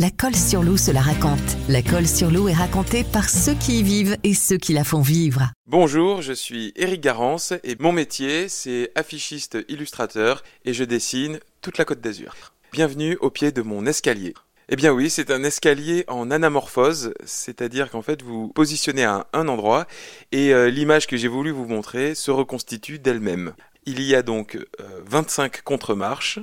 La colle sur l'eau se la raconte. La colle sur l'eau est racontée par ceux qui y vivent et ceux qui la font vivre. Bonjour, je suis Eric Garance et mon métier c'est affichiste illustrateur et je dessine toute la côte d'Azur. Bienvenue au pied de mon escalier. Eh bien oui, c'est un escalier en anamorphose, c'est-à-dire qu'en fait vous positionnez à un endroit et euh, l'image que j'ai voulu vous montrer se reconstitue d'elle-même. Il y a donc 25 euh, contre-marches.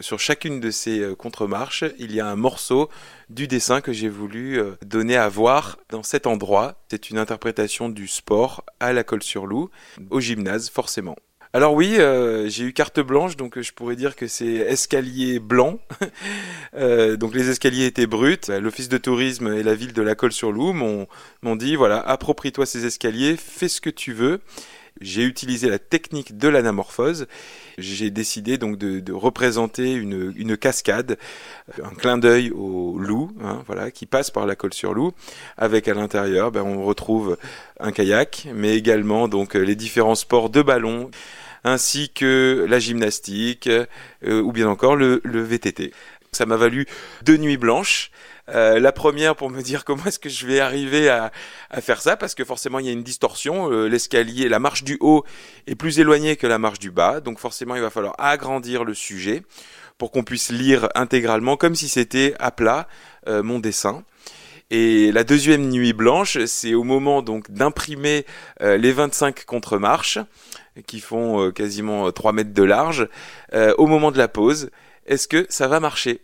Sur chacune de ces euh, contre-marches, il y a un morceau du dessin que j'ai voulu donner à voir dans cet endroit. C'est une interprétation du sport à la colle sur loup, au gymnase forcément. Alors oui, euh, j'ai eu carte blanche, donc euh, je pourrais dire que c'est escalier blanc. euh, donc les escaliers étaient bruts. L'office de tourisme et la ville de la Colle-sur-Loup m'ont dit voilà, approprie-toi ces escaliers, fais ce que tu veux. J'ai utilisé la technique de l'anamorphose. J'ai décidé donc de, représenter une, cascade, un clin d'œil au loup, hein, voilà, qui passe par la colle sur loup, avec à l'intérieur, ben, on retrouve un kayak, mais également donc les différents sports de ballon ainsi que la gymnastique euh, ou bien encore le, le VTT. Ça m'a valu deux nuits blanches. Euh, la première pour me dire comment est-ce que je vais arriver à, faire ça parce que forcément il y a une distorsion. Euh, l'escalier, la marche du haut est plus éloignée que la marche du bas, donc forcément il va falloir agrandir le sujet pour qu'on puisse lire intégralement comme si c'était à plat euh, mon dessin. Et la deuxième nuit blanche, c'est au moment donc d'imprimer les 25 contre-marches qui font quasiment 3 mètres de large au moment de la pause. Est-ce que ça va marcher?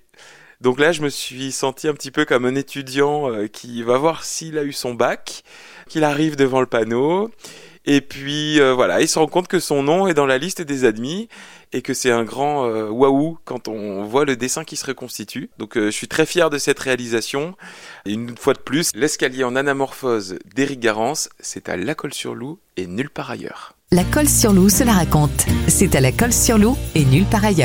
Donc là, je me suis senti un petit peu comme un étudiant euh, qui va voir s'il a eu son bac, qu'il arrive devant le panneau, et puis euh, voilà, il se rend compte que son nom est dans la liste des admis et que c'est un grand euh, waouh quand on voit le dessin qui se reconstitue. Donc je suis très fier de cette réalisation. Et une fois de plus, l'escalier en anamorphose d'Éric Garance, c'est à La Colle sur Loup et nulle part ailleurs. La Colle sur Loup se la raconte. C'est à La Colle sur Loup et nulle part ailleurs.